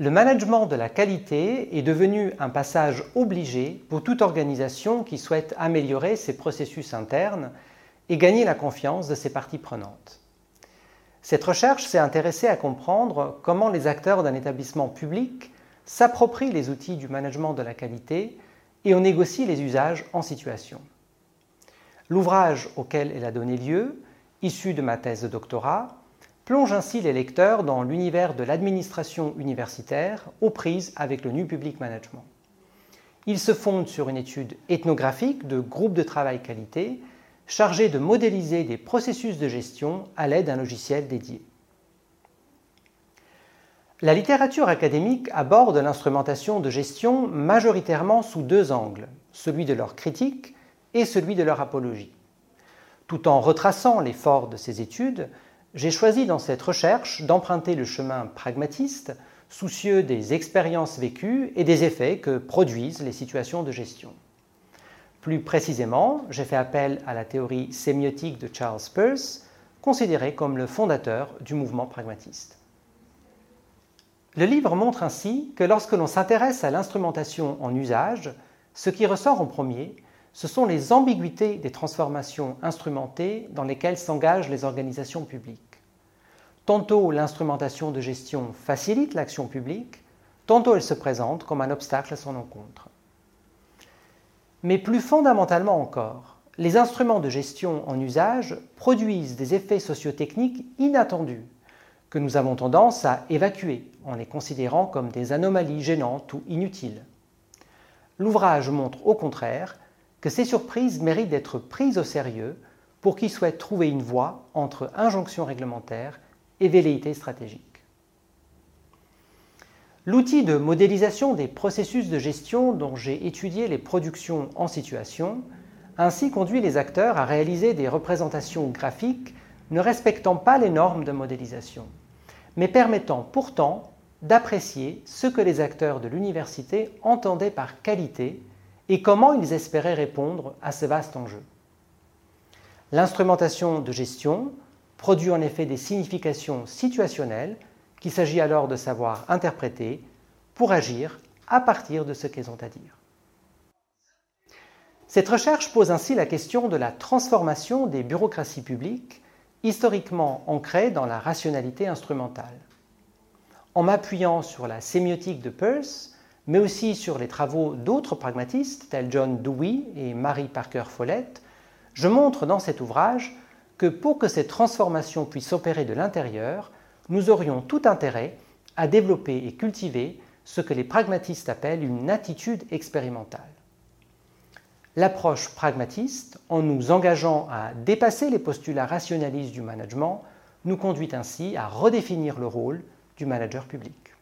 Le management de la qualité est devenu un passage obligé pour toute organisation qui souhaite améliorer ses processus internes et gagner la confiance de ses parties prenantes. Cette recherche s'est intéressée à comprendre comment les acteurs d'un établissement public s'approprient les outils du management de la qualité et en négocient les usages en situation. L'ouvrage auquel elle a donné lieu, issu de ma thèse de doctorat, plonge ainsi les lecteurs dans l'univers de l'administration universitaire aux prises avec le New Public Management. Il se fonde sur une étude ethnographique de groupes de travail qualité chargés de modéliser des processus de gestion à l'aide d'un logiciel dédié. La littérature académique aborde l'instrumentation de gestion majoritairement sous deux angles, celui de leur critique et celui de leur apologie. Tout en retraçant l'effort de ces études, j'ai choisi dans cette recherche d'emprunter le chemin pragmatiste, soucieux des expériences vécues et des effets que produisent les situations de gestion. Plus précisément, j'ai fait appel à la théorie sémiotique de Charles Peirce, considéré comme le fondateur du mouvement pragmatiste. Le livre montre ainsi que lorsque l'on s'intéresse à l'instrumentation en usage, ce qui ressort en premier, ce sont les ambiguïtés des transformations instrumentées dans lesquelles s'engagent les organisations publiques. Tantôt l'instrumentation de gestion facilite l'action publique, tantôt elle se présente comme un obstacle à son encontre. Mais plus fondamentalement encore, les instruments de gestion en usage produisent des effets sociotechniques inattendus que nous avons tendance à évacuer en les considérant comme des anomalies gênantes ou inutiles. L'ouvrage montre au contraire que ces surprises méritent d'être prises au sérieux pour qui souhaite trouver une voie entre injonction réglementaire et velléité stratégique. L'outil de modélisation des processus de gestion dont j'ai étudié les productions en situation ainsi conduit les acteurs à réaliser des représentations graphiques ne respectant pas les normes de modélisation, mais permettant pourtant d'apprécier ce que les acteurs de l'université entendaient par qualité et comment ils espéraient répondre à ce vaste enjeu? L'instrumentation de gestion produit en effet des significations situationnelles qu'il s'agit alors de savoir interpréter pour agir à partir de ce qu'elles ont à dire. Cette recherche pose ainsi la question de la transformation des bureaucraties publiques historiquement ancrées dans la rationalité instrumentale. En m'appuyant sur la sémiotique de Peirce, mais aussi sur les travaux d'autres pragmatistes tels John Dewey et Mary Parker Follett, je montre dans cet ouvrage que pour que cette transformation puisse opérer de l'intérieur, nous aurions tout intérêt à développer et cultiver ce que les pragmatistes appellent une attitude expérimentale. L'approche pragmatiste, en nous engageant à dépasser les postulats rationalistes du management, nous conduit ainsi à redéfinir le rôle du manager public.